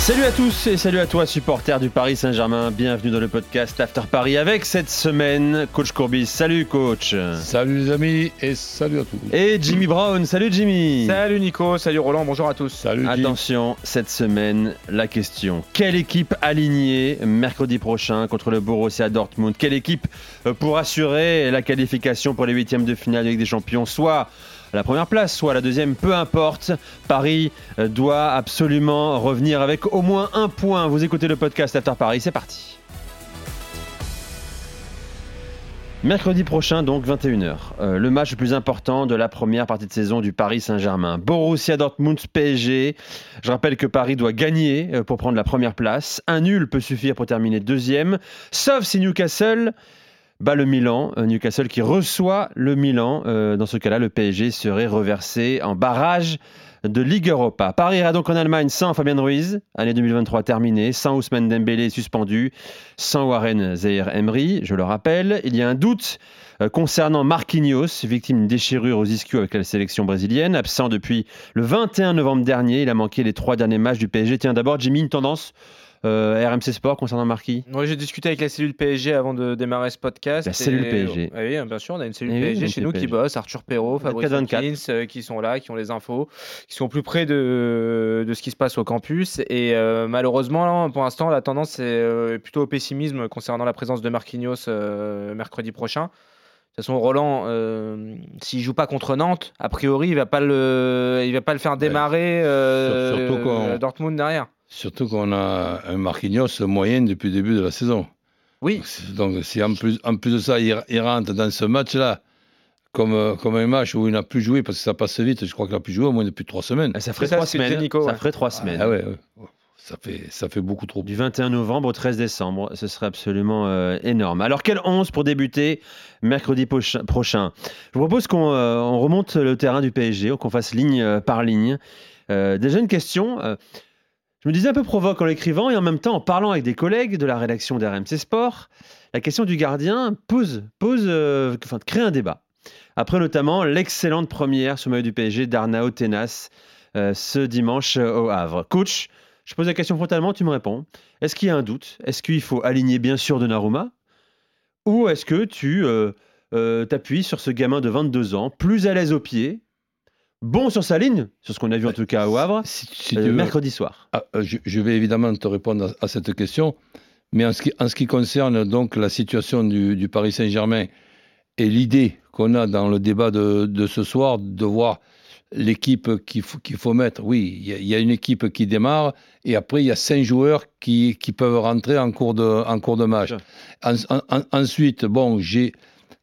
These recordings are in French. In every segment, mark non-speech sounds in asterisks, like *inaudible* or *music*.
Salut à tous et salut à toi supporter du Paris Saint-Germain. Bienvenue dans le podcast After Paris avec cette semaine coach Courbis. Salut coach. Salut les amis et salut à tous. Et Jimmy Brown. Salut Jimmy. Salut Nico, salut Roland, bonjour à tous. Salut Jim. Attention, cette semaine, la question. Quelle équipe alignée mercredi prochain contre le Borussia Dortmund? Quelle équipe euh, pour assurer la qualification pour les huitièmes de finale avec des champions Soit la première place, soit la deuxième, peu importe. Paris euh, doit absolument revenir avec au moins un point. Vous écoutez le podcast After Paris, c'est parti. Mercredi prochain, donc 21h, euh, le match le plus important de la première partie de saison du Paris Saint-Germain. Borussia Dortmund PSG. Je rappelle que Paris doit gagner euh, pour prendre la première place. Un nul peut suffire pour terminer deuxième, sauf si Newcastle bat le Milan. Euh, Newcastle qui reçoit le Milan. Euh, dans ce cas-là, le PSG serait reversé en barrage de Ligue Europa. Paris ira donc en Allemagne sans Fabien Ruiz, année 2023 terminée, sans Ousmane Dembélé suspendu, sans Warren Zaire Emery, je le rappelle. Il y a un doute euh, concernant Marquinhos, victime d'une déchirure aux ischios avec la sélection brésilienne, absent depuis le 21 novembre dernier. Il a manqué les trois derniers matchs du PSG. Tiens, d'abord, Jimmy, une tendance RMC Sport concernant Marquis Moi, j'ai discuté avec la cellule PSG avant de démarrer ce podcast. La cellule et- PSG. Ah oui, bien sûr, on a une cellule Eh oui, PSG chez nous qui bosse, Arthur Perrault, Fabrice 24. Hopkins, euh, qui sont là, qui ont les infos, qui sont plus près de, de ce qui se passe au campus. Et euh, malheureusement, là, pour l'instant, la tendance est euh, plutôt au pessimisme concernant la présence de Marquinhos euh, mercredi prochain. De toute façon, Roland, euh, s'il joue pas contre Nantes, a priori, il va pas le, il va pas le faire démarrer euh, sur- surtout quand- euh, Dortmund derrière. Surtout qu'on a un Marquinhos moyen depuis le début de la saison. Oui, Donc si en plus, en plus de ça, il, il rentre dans ce match-là comme, comme un match où il n'a plus joué, parce que ça passe vite, je crois qu'il n'a plus joué au moins depuis trois semaines. Ah, Ça ferait trois semaines. Nico, ça ouais. ferait trois semaines. Ah ouais, ouais. Ça, fait, ça fait beaucoup trop. Du 21 novembre au 13 décembre, ce serait absolument euh, énorme. Alors, quel 11 pour débuter mercredi prochain? Je vous propose qu'on euh, on remonte le terrain du PSG, qu'on fasse ligne euh, par ligne. Euh, déjà, une question. Je me disais un peu provoque en l'écrivant et en même temps en parlant avec des collègues de la rédaction d'RMC Sport. La question du gardien pose, pose euh, crée un débat. Après notamment l'excellente première sous maillot du PSG d'Arnao Tenas euh, ce dimanche euh, au Havre. Coach, je pose la question frontalement, tu me réponds. Est-ce qu'il y a un doute? Est-ce qu'il faut aligner bien sûr Donnarumma? Ou est-ce que tu t'appuies sur ce gamin de 22 ans, plus à l'aise au pied, bon sur sa ligne, sur ce qu'on a vu en tout cas au Havre, Si, si euh, veux- mercredi soir Ah, euh, je, je vais évidemment te répondre à, à cette question, mais en ce qui, en ce qui concerne donc la situation du, du Paris Saint-Germain et l'idée qu'on a dans le débat de, de ce soir de voir l'équipe qu'il faut, faut mettre, oui, il y, a- il y a une équipe qui démarre et après il y a cinq joueurs qui, qui peuvent rentrer en cours de, en cours de match. En- en- ensuite, bon, j'ai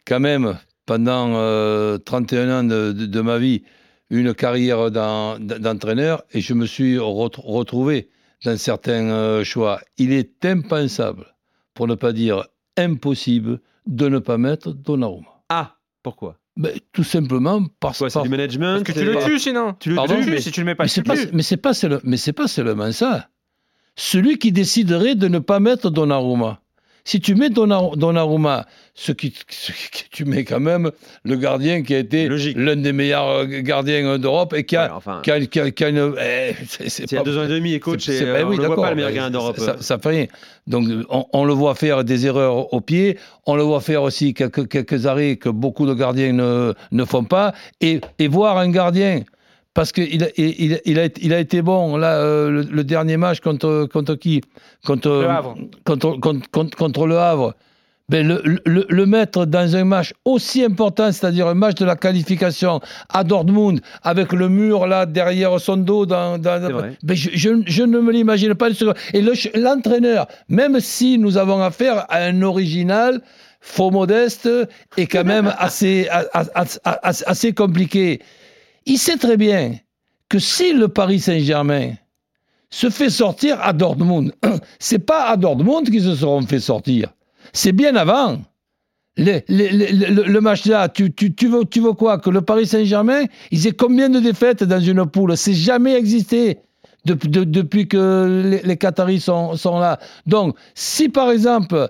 quand même pendant euh, 31 ans de, de- de ma vie une carrière d'en- d'entraîneur et je me suis ret- retrouvé dans certains euh, choix. Il est impensable, pour ne pas dire impossible, de ne pas mettre Donnarumma. Ah, pourquoi? Ben, tout simplement parce Quoi, c'est du management parce que tu le tues sinon. Tu le Pardon, tues, mais- si tu le mets pas, mais c'est pas, mais mais pas seulement ça. Celui qui déciderait de ne pas mettre Donnarumma. Si tu mets Donnar- Donnarumma, ce qui, ce qui- tu mets quand même le gardien qui a été l'un des meilleurs euh, gardiens d'Europe et qui a, Ouais, enfin, qui a- qui a- qui a une. eh, c'est- pas- deux ans et demi et coach, et, euh, ben on oui, ne voit d'accord, pas le meilleur gardien d'Europe. Ça, ça fait rien. Donc, on, on le voit faire des erreurs au pied, on le voit faire aussi quelques, quelques arrêts que beaucoup de gardiens ne, ne font pas, et, et voir un gardien, parce qu'il a, il, il- il a, été- il a été bon, là, euh, le, le dernier match contre, contre qui? Contre, Le Havre. Contre, contre, contre- contre le Havre. Ben, le, le- le mettre dans un match aussi important, c'est-à-dire un match de la qualification à Dortmund, avec le mur là derrière son dos, dans, dans- ben, je, je- je ne me l'imagine pas. Et le- l'entraîneur, même si nous avons affaire à un original, faux modeste et quand même *laughs* assez, assez compliqué, il sait très bien que si le Paris Saint-Germain se fait sortir à Dortmund, *clears throat* c'est pas à Dortmund qu'ils se seront fait sortir. C'est bien avant. le, match là, tu, veux, quoi? Que le Paris Saint-Germain, ils aient combien de défaites dans une poule? C'est jamais existé depuis, de- depuis que les, les Qataris sont, sont là. Donc, si par exemple,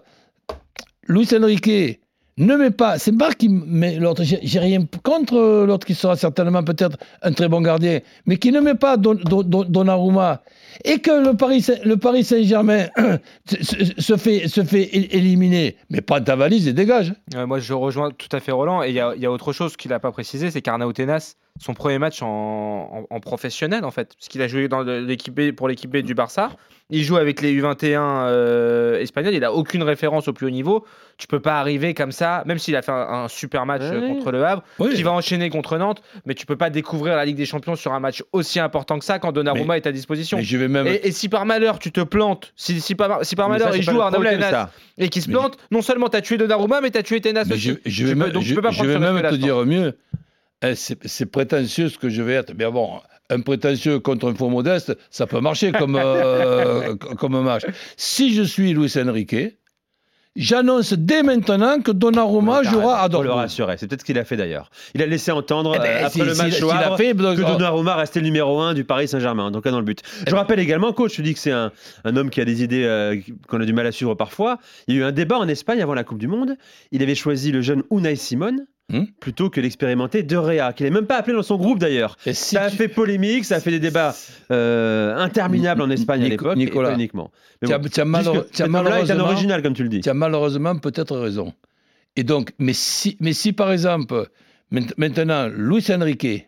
Luis Enrique ne met pas, c'est pas qui met l'autre, j'ai rien contre l'autre qui sera certainement peut-être un très bon gardien, mais qui ne met pas Don- Donnarumma et que le Paris, le Paris Saint-Germain *clears throat* se, fait, se fait éliminer, mais pas ta valise et dégage. Moi, je rejoins tout à fait Roland. Et il y a, il y a autre chose qu'il n'a pas précisé, c'est qu'Arnaud Tenas, son premier match en, en- en professionnel, en fait, parce qu'il a joué dans l'équipe pour l'équipe B du Barça. Il joue avec les U21 euh, espagnols. Il n'a aucune référence au plus haut niveau. Tu peux pas arriver comme ça, même s'il a fait un, un super match euh, Ouais. contre le Havre, Oui. qui va enchaîner contre Nantes, mais tu peux pas découvrir la Ligue des Champions sur un match aussi important que ça quand Donnarumma est à disposition. Mais je vais même. Et, et si par malheur tu te plantes, si, si par, si par Mais malheur ça, il joue Arnaud Tenas et qui se Mais plante, non seulement tu as tué Donnarumma, mais tu as tué Tenas aussi. je, je vais, peux- tu je- peux pas je prendre vais même te dire mieux. Eh, c'est c'est prétentieux ce que je vais être. Mais bon, un prétentieux contre un faux modeste, ça peut marcher comme, *laughs* euh, comme match. Si je suis Luis Enrique, j'annonce dès maintenant que Donnarumma jouera à Pour le Dortmund. rassurer, c'est peut-être ce qu'il a fait d'ailleurs. Il a laissé entendre Eh ben, euh, après le match au a Havre fait, que donc- Donnarumma restait le numéro 1 du Paris Saint-Germain, en tout cas dans le but. Je rappelle également, coach, tu dis que c'est un, un homme qui a des idées euh, qu'on a du mal à suivre parfois. Il y a eu un débat en Espagne avant la Coupe du Monde. Il avait choisi le jeune Unai Simon Hmm. plutôt que l'expérimenté De Rea, qu'il n'est même pas appelé dans son groupe d'ailleurs. Et si ça a tu- fait polémique, ça a fait des débats euh, interminables en Espagne à l'époque, et Nicolas, pas uniquement. Mais tu as- bon, tu as juste malheure- as homme-là est un malheureusement- original, comme tu le dis. Tu as malheureusement peut-être raison. Et donc, mais si, mais si par exemple, maint- maintenant, Luis Enrique,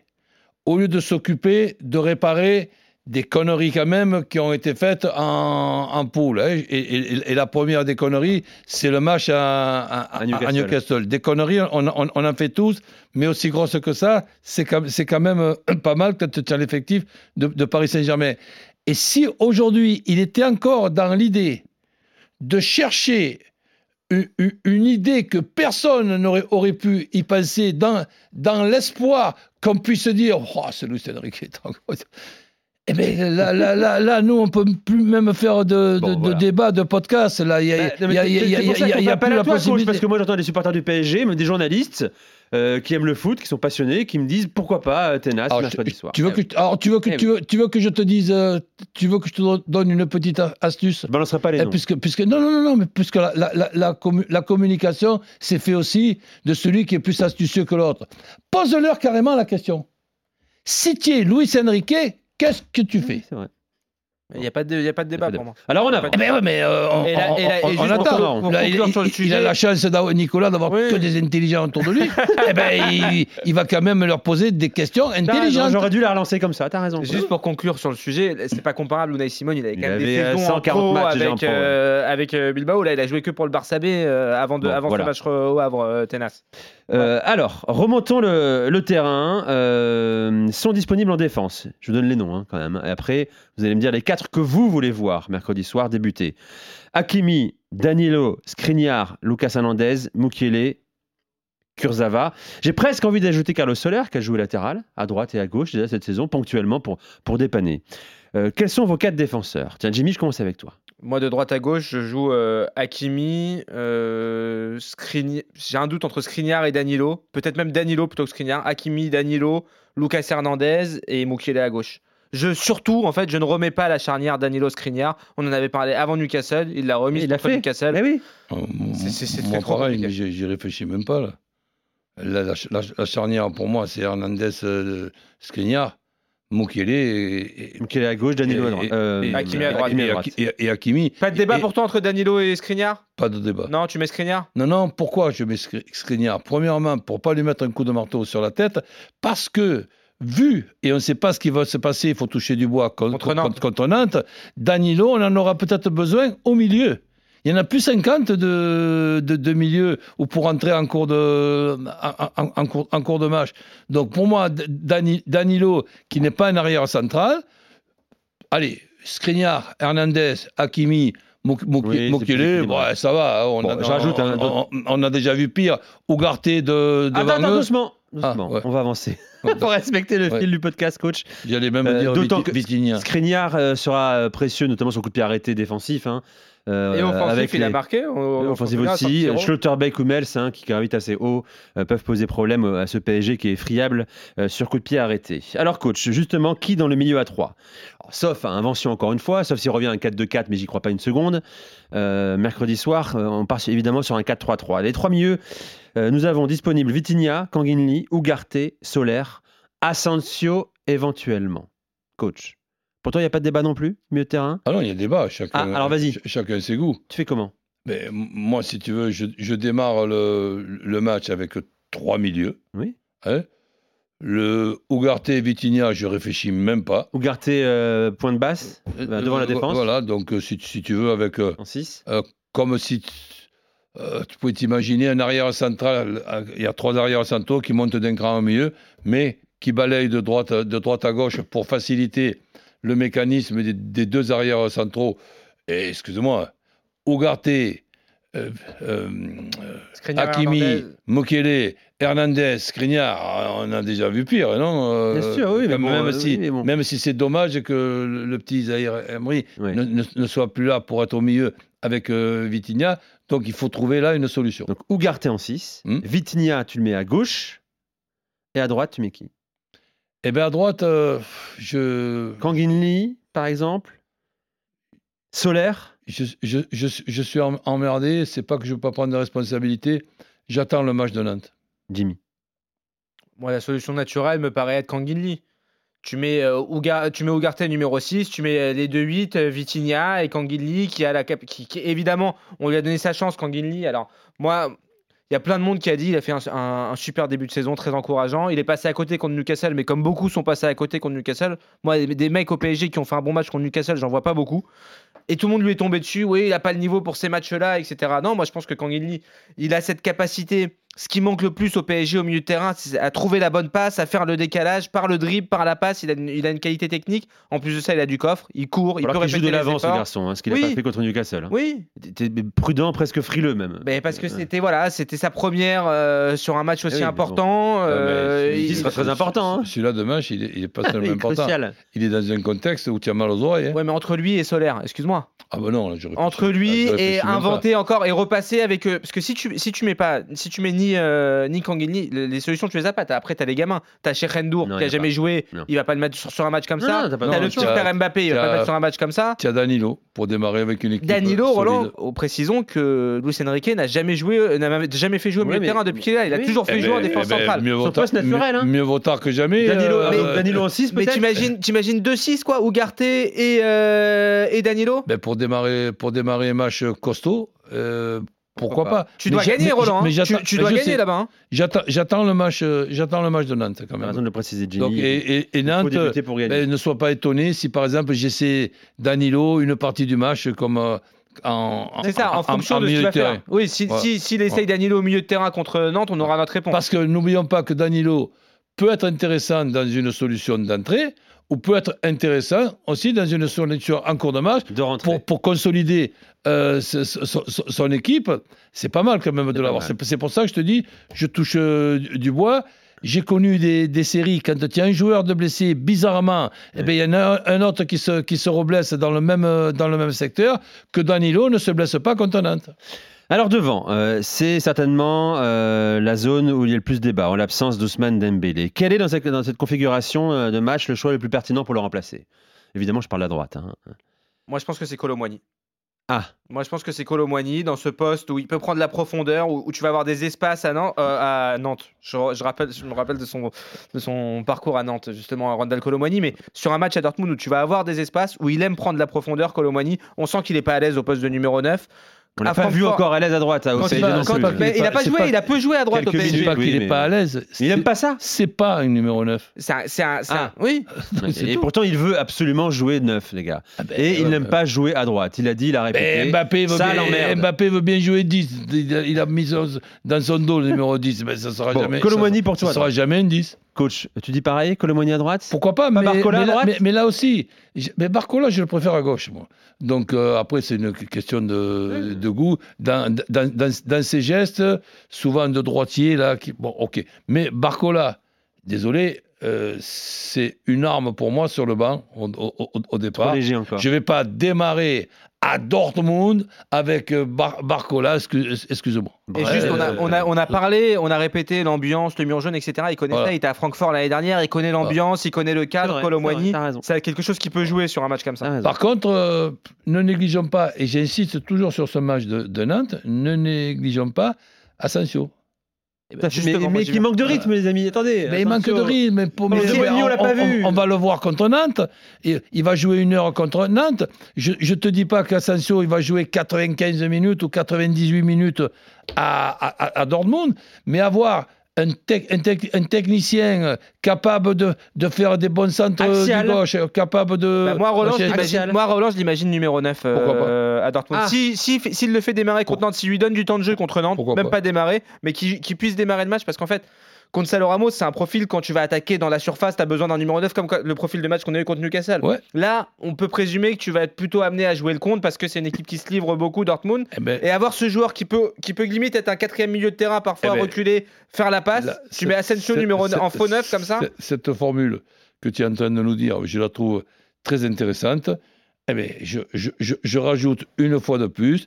au lieu de s'occuper de réparer des conneries quand même qui ont été faites en, en poule, hein, et, et- et la première des conneries, c'est le match à, à- À à- Newcastle. à Newcastle. Des conneries, on, on- on en fait tous, mais aussi grosses que ça, c'est quand, même euh, pas mal quand tu as l'effectif de, de Paris Saint-Germain. Et si aujourd'hui, il était encore dans l'idée de chercher une idée que personne n'aurait aurait pu y penser dans, dans l'espoir qu'on puisse dire oh, c'est Luis Enrique. Eh bien, là, là, là, là, nous, on peut plus même faire de, Bon, de, de débat, de podcast. Là, il y a, Bah, il y a- y a- y a- plus la toi, coach, possibilité. parce que moi j'entends des supporters du PSG, mais des journalistes euh, qui aiment le foot, qui sont passionnés, qui me disent pourquoi pas euh, Alors, mercredi soir. tu veux que, alors, tu veux que, tu veux, tu veux que je te dise, euh, tu veux que je te donne une petite astuce? Je balancerai pas les Eh, noms. puisque, puisque, non, non, non, non, mais puisque la, la, la, la commu- la communication, c'est fait aussi de celui qui est plus astucieux que l'autre. Pose-leur carrément la question. Si tu es Luis Enrique, qu'est-ce que tu fais. Il n'y a, pas de- il y a pas de débat pas de pour moi. Alors on avance. Eh ben ouais, mais euh, on, Et là- et on- on attend. conclure- pour Là, il, a la chance, d'avoir- Nicolas, d'avoir Oui. que des intelligents autour de lui. *laughs* eh ben, il, il va quand même leur poser des questions intelligentes. J'aurais dû la relancer comme ça, t'as raison. Juste pour conclure sur le sujet, c'est pas comparable. Unai Simon, il avait quand même avait, des euh, saisons 140 en pro matchs déjà en avec, pro, ouais. euh, avec euh, Bilbao. Là, il a joué que pour le Barça B euh, avant, de, Bon, avant voilà. ce match au Havre, euh, Tenas. Euh, alors, remontons le, le terrain. Euh, sont disponibles en défense. Je vous donne les noms hein, quand même. Et après, vous allez me dire les quatre que vous voulez voir mercredi soir débuter. Hakimi, Danilo, Skriniar, Lucas Hernandez, Mukiele, Kurzawa. J'ai presque envie d'ajouter Carlos Soler qui a joué latéral à droite et à gauche déjà cette saison ponctuellement pour, pour dépanner. Euh, quels sont vos quatre défenseurs? Tiens, Jimmy, je commence avec toi. Moi, de droite à gauche, je joue euh, Hakimi, euh, Skriniar- J'ai un doute entre Skriniar et Danilo. Peut-être même Danilo plutôt que Skriniar. Hakimi, Danilo, Lucas Hernandez et Mukiele à gauche. Je, surtout, en fait, je ne remets pas la charnière Danilo-Skriniar. On en avait parlé avant Newcastle. Il l'a remis Il l'a contre fait. Newcastle. Eh oui. Euh, m- C'est- c'est- c'est moi, très trop pareil, mais j'y j'y réfléchis même pas. Là. La, la- la- la charnière, pour moi, c'est Hernandez euh, Skriniar, Mukiele et, à gauche, Danilo à droite. et- Euh, Hakimi à droite. et- et- et- et Hakimi. Pas de débat Et- pour toi entre Danilo et Skriniar? Pas de débat. Non, tu mets Skriniar? Non, non, pourquoi je mets Skri- Skriniar? Premièrement, pour pas lui mettre un coup de marteau sur la tête, parce que, vu, et on ne sait pas ce qui va se passer, il faut toucher du bois con- Contre contre Nantes, Danilo, on en aura peut-être besoin au milieu. Il y en a plus 50 de, de, de milieu ou pour entrer en cours de, en, en- en cours, en cours de match. Donc pour moi, Dani- Danilo, qui n'est pas un arrière central, allez, Skriniar, Hernandez, Hakimi, Mouk- Oui, ouais, ça va. hein, On Bon, a, j'ajoute on, un- on- on a déjà vu pire. Ougarté de, devant Attends, attends, doucement. Doucement. Ah, ouais. On va avancer. *laughs* Pour respecter le Ouais. fil du podcast, coach. J'allais même Euh, dire d'autant que-. Skriniar euh, sera euh, précieux, notamment sur le coup de pied arrêté défensif. hein. Euh, Et offensif, avec il a les- marqué. Offensive championnat, aussi. 5-0. Schlotterbeck ou Mels, hein, qui gravitent assez haut, euh, peuvent poser problème à ce PSG qui est friable euh, sur coup de pied arrêté. Alors, coach, justement, qui dans le milieu à 3 Sauf à invention, encore une fois, sauf s'il revient à un 4-2-4, mais j'y crois pas une seconde. Euh, mercredi soir, euh, on part évidemment sur un 4-3-3. Les trois milieux, euh, nous avons disponible Vitinha, Kanginli, Ugarte, Solaire, Asensio éventuellement. Coach. Pour toi, il n'y a pas de débat non plus, milieu de terrain? Ah non, il y a débat. Chacun, Ah, alors vas-y. ch- Chacun ses goûts. Tu fais comment? Mais m- moi, si tu veux, je, je démarre le, le match avec trois milieux. Oui. Hein? Le Ugarte et Vitinha, je réfléchis même pas. Ugarte, euh, point de basse, euh, devant la Euh, défense, Voilà, donc si, si tu veux, avec en 6. comme si euh, tu pouvais t'imaginer un arrière central, euh, il y a trois arrières centraux qui montent d'un cran au milieu, mais qui balayent de droite, de droite à gauche pour faciliter le mécanisme des, des deux arrières centraux. Et excuse-moi, Ugarte, euh, euh, Hakimi, Hernandez. Mokele, Hernandez, Skriniar, on a déjà vu pire, non Euh, Bien sûr, oui, mais même, bon, même si, oui, mais bon. même si c'est dommage que le, le petit Zahir Emery Ouais. ne, ne- ne soit plus là pour être au milieu avec euh, Vitinha, donc il faut trouver là une solution. Donc Ugarte en 6. Hmm. Vitinha, tu le mets à gauche. Et à droite, tu mets qui? Et bien à droite, euh, je, Kanginli, par exemple Solaire je, je, je, je suis em- emmerdé, c'est pas que je veux pas prendre de responsabilité, j'attends le match de Nantes. Jimmy. Moi, la solution naturelle me paraît être Kanginli. Tu mets, euh, tu mets Ugarte numéro 6, tu mets euh, les 2-8, euh, Vitinha et Kanginli qui a la qui, évidemment, on lui a donné sa chance, Kanginli. Alors, moi, il y a plein de monde qui a dit il a fait un, super début de saison, très encourageant. Il est passé à côté contre Newcastle, mais comme beaucoup sont passés à côté contre Newcastle, moi, des- des mecs au PSG qui ont fait un bon match contre Newcastle, j'en vois pas beaucoup. Et tout le monde lui est tombé dessus. Oui, il n'a pas le niveau pour ces matchs-là, etc. Non, moi, je pense que Kanginli, il a cette capacité. Ce qui manque le plus au PSG au milieu de terrain, c'est à trouver la bonne passe, à faire le décalage par le dribble, par la passe. Il a une, il a une qualité technique. En plus de ça, il a du coffre. Il court, il Alors peut qu'il joue de l'avant, ce garçon, hein, ce qu'il n'a Oui. pas fait contre Newcastle. hein. Oui, T'es prudent, presque frileux même. mais parce que Ouais. c'était voilà, c'était sa première euh, sur un match aussi Oui, mais important. euh, Ah, mais il- il sera très important, hein. Celui-là de match, il est, il est pas *laughs* seulement Il est important. crucial. Il est dans un contexte où tu as mal aux oreilles. hein. Ouais, mais entre lui et Solaire, excuse-moi. Ah ben non, là, Entre lui je réfléchis et inventer encore et repasser avec eux. Parce que si tu si tu mets pas, si tu mets ni euh, ni Kanginli, les, les solutions tu les as pas. T'as- Après t'as les gamins. T'as Cheikh Rendour Non, qui a a jamais pas. joué. Non. Il va pas le mettre sur, sur un match comme Non, ça. pas T'as le frère Mbappé, il va pas le mettre sur un match comme ça. Tu as Danilo pour démarrer avec une équipe. Danilo, euh, Roland, précisons que Luis Enrique n'a jamais joué, euh, n'a jamais fait jouer au milieu de terrain depuis qu'il est là. Il a toujours fait Eh jouer en ben, défense eh ben, centrale. Mieux vaut tard- hein. mieux- vaut tard que jamais. Danilo, euh, euh, en 6 Mais peut-être t'imagines, t'imagines 2-6 quoi, Ugarte et, euh, et Danilo? Ben, pour, démarrer, pour démarrer un match costaud, euh, pourquoi pas, Tu Mais dois gagner, Roland. hein. mais Tu, dois gagner là-bas. hein. J'attends le, match, euh, j'attends le match de Nantes quand même. raison de le préciser, Jimmy. Donc, et, et- Nantes, pour ben, ne sois pas étonné si par exemple j'essaie Danilo une partie du match comme euh, en, C'est ça, en, fonction de ce qu'il va terrain. faire. Oui, si, Ouais. si, s'il essaye Danilo au milieu de terrain contre Nantes, on aura notre réponse. Parce que n'oublions pas que Danilo peut être intéressant dans une solution d'entrée ou peut être intéressant aussi dans une solution en cours de match de pour, pour consolider euh, ce- son, son équipe. C'est pas mal quand même de l'avoir. C'est pour ça que je te dis, je touche euh, du bois. J'ai connu des, des séries quand tu as un joueur de blessé, bizarrement, eh ben, il y en a un, un autre qui se, qui se reblesse dans le, même, euh, dans le même secteur, que Danilo ne se blesse pas contre Nantes. Alors devant, euh, c'est certainement euh, la zone où il y a le plus de débat, en l'absence d'Ousmane Dembélé. Quel est dans cette, dans cette configuration euh, de match le choix le plus pertinent pour le remplacer? Évidemment, je parle à droite. hein. Moi, je pense que c'est Colomwani. Ah, Moi, je pense que c'est Colomwani dans ce poste où il peut prendre la profondeur, où, où tu vas avoir des espaces à Nantes. euh, à Nantes. Je, je rappelle, je me rappelle de son, de son parcours à Nantes, justement, à Randall Colomwani. Mais sur un match à Dortmund où tu vas avoir des espaces, où il aime prendre la profondeur, Colomwani, on sent qu'il n'est pas à l'aise au poste de numéro 9. On l'a À pas vu encore à l'aise à droite. à- il, non quand- plus. pas- mais il n'a pas joué, pas- il a peu joué à droite au PSG. C'est pas qu'il n'est pas à l'aise. Il aime pas ça C'est pas un numéro 9. C'est un- Ah. Oui, *laughs* Et pourtant, il veut absolument jouer neuf, les gars. Ah ben, Et il n'aime pas jouer à droite. Il a dit, il a répété. Mais Mbappé veut, ça bien. Mbappé veut bien jouer 10. Il a, il a mis dans son dos le numéro 10. Mais ça sera Bon, jamais. Colomwani ça- pour toi, Ça sera jamais un 10. Coach, tu dis pareil, Colomoni à droite? Pourquoi pas, mais, Barcola à mais là, droite? mais- mais là aussi, mais Barcola, je le préfère à gauche, moi. Donc euh, après, c'est une question de, de goût. Dans, dans, dans, dans ses gestes, souvent de droitier, là, qui, bon, ok. Mais Barcola, désolé, euh, c'est une arme pour moi sur le banc au, au- au- départ. léger encore. Je ne vais pas démarrer à Dortmund avec euh, Bar- Barcola, excuse- excuse-moi. Et juste, on a, on, a, on a parlé, on a répété l'ambiance, le mur jaune, etc. Il connaît Voilà. ça, il était à Francfort l'année dernière, il connaît l'ambiance, il connaît le cadre, Colomboigny. c'est quelque chose qui peut jouer sur un match comme ça. Par contre, euh, ne négligeons pas, et j'insiste toujours sur ce match de, de Nantes, ne négligeons pas Asensio. Tout ben, mais mais qui manque de rythme, les amis. Attendez. Mais il manque de rythme. Mais pour, Mais on l'a pas vu. on va le voir contre Nantes. Et il va jouer une heure contre Nantes. Je ne te dis pas qu'Asensio, il va jouer 95 minutes ou 98 minutes à, à- à Dortmund, mais avoir un, tec- un tec- un technicien capable de, de faire des bons centres Axial. du gauche, capable de... Bah, moi, Roland, je l'imagine- moi, Roland, je l'imagine numéro 9 euh, à Dortmund. Ah. Si- si- S'il le fait démarrer contre Nantes, s'il lui donne du temps de jeu contre Nantes, Pourquoi même pas pas, démarrer, mais qu'il qu'il puisse démarrer le match, parce qu'en fait, contre Salo Ramos, c'est un profil quand tu vas attaquer dans la surface, tu as besoin d'un numéro 9 comme le profil de match qu'on a eu contre Newcastle. Ouais. Là, on peut présumer que tu vas être plutôt amené à jouer le compte parce que c'est une équipe qui se livre beaucoup, Dortmund. Eh ben, Et avoir ce joueur qui peut, qui peut limite être un quatrième milieu de terrain, parfois Eh ben, reculer, faire la passe. Là, tu mets Asensio numéro en faux neuf comme ça. Cette formule que tu es en train de nous dire, je la trouve très intéressante. Eh bien, je, je- je- je rajoute une fois de plus,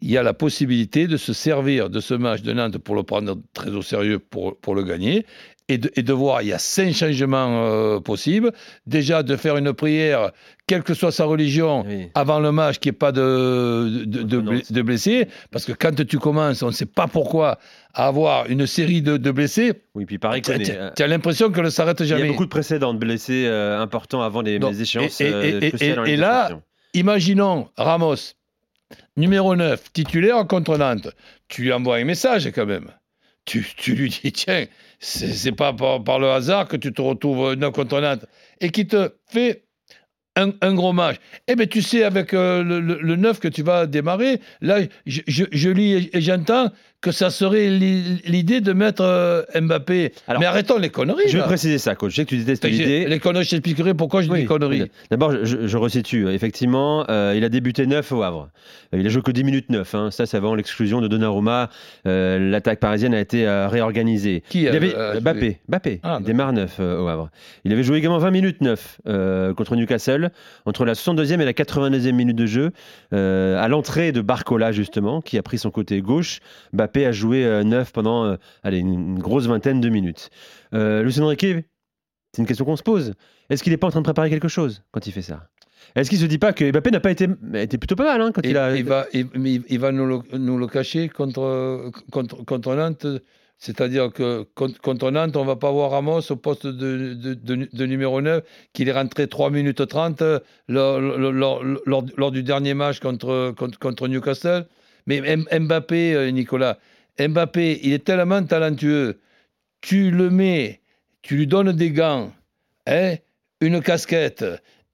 il y a la possibilité de se servir de ce match de Nantes pour le prendre très au sérieux, pour, pour le gagner, et de, et de voir, il y a cinq changements euh, possibles. Déjà, de faire une prière, quelle que soit sa religion, Oui. avant le match, qu'il n'y ait pas de, de, de, blessés, parce que quand tu commences, on ne sait pas pourquoi, à avoir une série de, de blessés, Oui, puis pareil, tu as l'impression que ça ne s'arrête il y a jamais. beaucoup de précédents de blessés euh, importants avant les, Donc, les échéances. et- et- euh, et- là. Imaginons Ramos, numéro 9, titulaire contre Nantes. Tu lui envoies un message quand même. Tu, lui dis, tiens, c'est pas par, le hasard que tu te retrouves 9 contre Nantes. Et qui te fait un, un gros match. Eh bien, tu sais, avec euh, le, le, le 9 que tu vas démarrer, là, je, lis et j'entends que ça serait l'i- l'idée de mettre euh, Mbappé. Alors, Mais arrêtons les conneries. Je vais là. préciser ça, coach. Je sais que tu détestes l'idée. Les conneries, je t'expliquerai pourquoi je dis Oui, des conneries. oui. D'abord, je, je- resitue. Effectivement, euh, il a débuté neuf au Havre. Euh, Il a joué que 10 minutes neuf. hein. Ça, c'est avant l'exclusion de Donnarumma. Euh, L'attaque parisienne a été euh, réorganisée. Qui il avait Mbappé. Mbappé. Ah, il démarre neuf euh, au Havre. Il avait joué également 20 minutes neuf euh, contre Newcastle entre la 62e et la 82e minute de jeu. À l'entrée de Barcola, justement, qui a pris son côté gauche, Mbappé a joué euh, neuf pendant euh, allez, une, grosse vingtaine de minutes. Euh, Lucien Riquet, c'est une question qu'on se pose. Est-ce qu'il n'est pas en train de préparer quelque chose quand il fait ça? Est-ce qu'il se dit pas que Mbappé n'a pas été, plutôt pas mal hein, quand Et- il a. il, va, il, mais il- va nous le, nous le cacher contre, contre, contre Nantes. C'est-à-dire que contre, contre Nantes, on ne va pas voir Ramos au poste de, de, de- de numéro 9, qu'il est rentré 3 minutes 30 lors, lors- lors- lors- lors du dernier match contre, contre, contre Newcastle. Mais M- Mbappé, euh, Nicolas, Mbappé, il est tellement talentueux. Tu le mets, tu lui donnes des gants, hein, une casquette,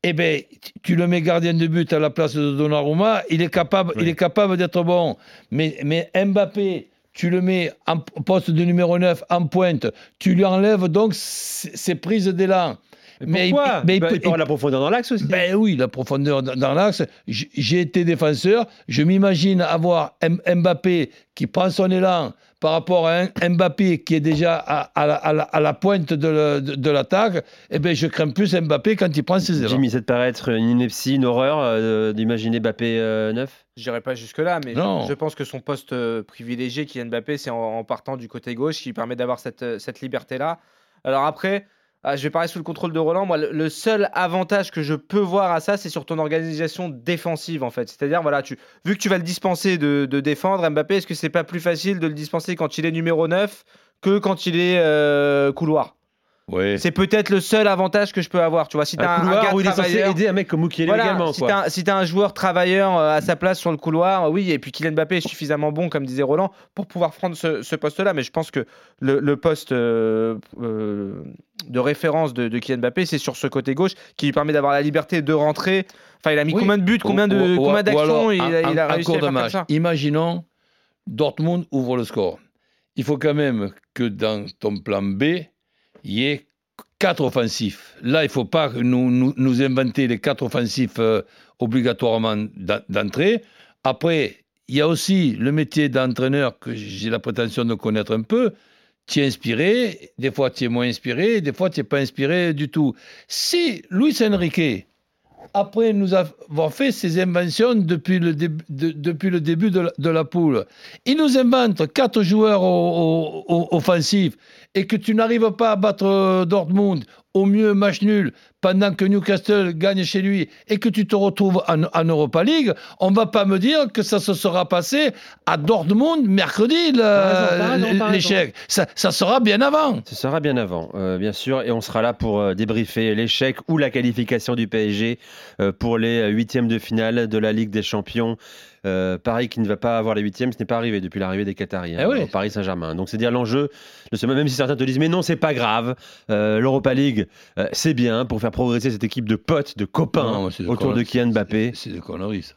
eh ben, tu le mets gardien de but à la place de Donnarumma, il est capable, Oui. il est capable d'être bon. Mais, mais Mbappé, tu le mets en poste de numéro 9 en pointe, tu lui enlèves donc ses ses prises d'élan. Mais pourquoi mais il, peut, peut- il peut avoir la profondeur dans l'axe aussi. ben oui, la profondeur dans dans l'axe. J'ai été défenseur. Je m'imagine avoir M- Mbappé qui prend son élan par rapport à un Mbappé qui est déjà à, à la, à la- à la pointe de, le- de- de l'attaque. Eh bien, je crains plus Mbappé quand il prend ses élans. Jimmy, ça te paraît être une ineptie, une horreur euh, d'imaginer Mbappé euh, neuf? Je dirais pas jusque-là, mais je, je pense que son poste euh, privilégié, Kylian Mbappé, c'est en, en partant du côté gauche qui permet d'avoir cette, euh, cette liberté-là. Alors après, je vais parler sous le contrôle de Roland. Moi, le, seul avantage que je peux voir à ça, c'est sur ton organisation défensive, en fait. C'est-à-dire, voilà, vu que tu vas le dispenser de, de défendre, Mbappé, est-ce que c'est pas plus facile de le dispenser quand il est numéro 9 que quand il est euh, couloir? Ouais. C'est peut-être le seul avantage que je peux avoir. Tu vois, si tu Un un, couloir gars où il est censé travailleur- aider un mec comme Moukielé voilà, également. si quoi. t'as si t'as un joueur travailleur euh, à sa place sur le couloir, oui, et puis Kylian Mbappé est suffisamment bon, comme disait Roland, pour pouvoir prendre ce, ce poste-là. Mais je pense que le, le poste euh, euh, de référence de, de Kylian Mbappé, c'est sur ce côté gauche qui lui permet d'avoir la liberté de rentrer. Enfin, il a mis Oui. combien de buts, combien de d'actions il, a- il réussi à faire comme ça. Imaginons, Dortmund ouvre le score. Il faut quand même que dans ton plan B, il y ait quatre offensifs. Là, il ne faut pas nous, nous, nous, inventer les quatre offensifs euh, obligatoirement d'entrée. Après, il y a aussi le métier d'entraîneur que j'ai la prétention de connaître un peu. Tu es inspiré, des fois tu es moins inspiré, des fois tu n'es pas inspiré du tout. Si Luis Enrique, après nous avons fait ses inventions depuis le, de, depuis le début de la, poule, il nous invente quatre joueurs offensifs et que tu n'arrives pas à battre Dortmund, au mieux match nul, pendant que Newcastle gagne chez lui et que tu te retrouves en, en Europa League, on va pas me dire que ça se sera passé à Dortmund mercredi, l'échec. Ça, ça, sera bien avant. Ça sera bien avant, euh, bien sûr, et on sera là pour euh, débriefer l'échec ou la qualification du PSG euh, pour les huitièmes de finale de la Ligue des Champions. Euh, Paris qui ne va pas avoir les huitièmes, ce n'est pas arrivé depuis l'arrivée des Qataris hein, eh oui. au Paris Saint-Germain. Donc c'est dire l'enjeu de ce même si certains te disent mais non c'est pas grave, euh, l'Europa League euh, c'est bien pour faire progresser cette équipe de potes, de copains Non, de autour de Kylian Mbappé. C'est des conneries ça.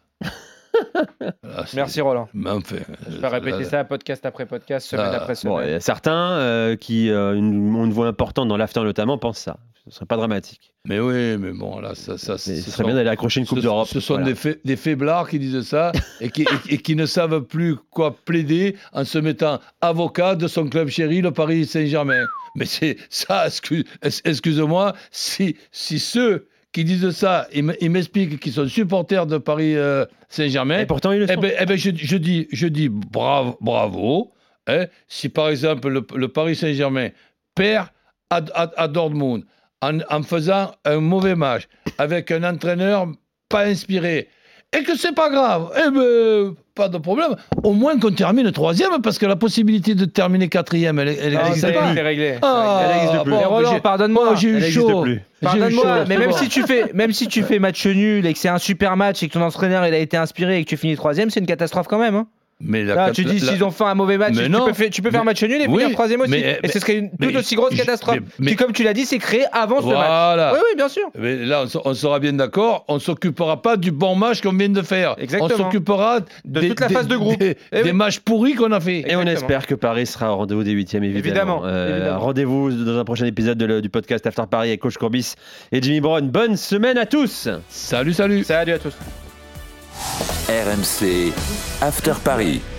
Là, Merci Roland. Mais enfin, Je vais répéter ça podcast après podcast, semaine Ah, après semaine. Bon, et certains euh, qui euh, une- ont une voix importante dans l'after notamment pensent ça. Ce serait pas dramatique. Mais oui, mais bon, là, ça, ça ce serait sont- bien d'aller accrocher une Coupe d'Europe. ce sont Voilà. des, fa- des faiblards qui disent ça *laughs* et qui, et- et qui ne savent plus quoi plaider en se mettant avocat de son club chéri, le Paris Saint-Germain. Mais c'est ça, excuse- excuse-moi, si, si ceux qui disent ça, ils m'expliquent qu'ils sont supporters de Paris euh, Saint-Germain, Et pourtant ils le eh sont. ben, eh ben, je, je dis, je dis bravo. bravo hein. si par exemple le, le Paris Saint-Germain perd à, à- à Dortmund en, en faisant un mauvais match avec un entraîneur pas inspiré et que c'est pas grave, eh ben, pas de problème. Au moins qu'on termine troisième parce que la possibilité de terminer quatrième, elle, elle Ah, existe pas. c'est réglé. Ah, Elle existe plus. bon, Mais Roland, j'ai- pardonne-moi. bon, j'ai eu chaud. Pardonne-moi, mais même si tu fais même si tu fais match nul et que c'est un super match et que ton entraîneur il a été inspiré et que tu finis troisième, c'est une catastrophe quand même. hein. Mais la tu dis la- s'ils ont fait un mauvais match, Mais tu non. peux, faire, tu peux faire Mais- match nul et oui, finir troisième aussi. mais- et mais- ce serait une toute aussi grosse catastrophe. mais- mais- qui, comme tu l'as dit, c'est créé avant ce match. Voilà. Oui, oui, bien sûr. Mais là, on, se- on sera bien d'accord, on s'occupera pas du bon match qu'on vient de faire. Exactement. On s'occupera De des, toute la phase de groupe. Des, Eh des oui. matchs pourris qu'on a fait. Et on espère que Paris sera au rendez-vous des huitièmes, évidemment. Évidemment, Euh, évidemment. Rendez-vous dans un prochain épisode de le- du podcast After Paris avec Coach Courbis et Jimmy Brown. Bonne semaine à tous Salut, salut. Salut à tous. RMC After Paris.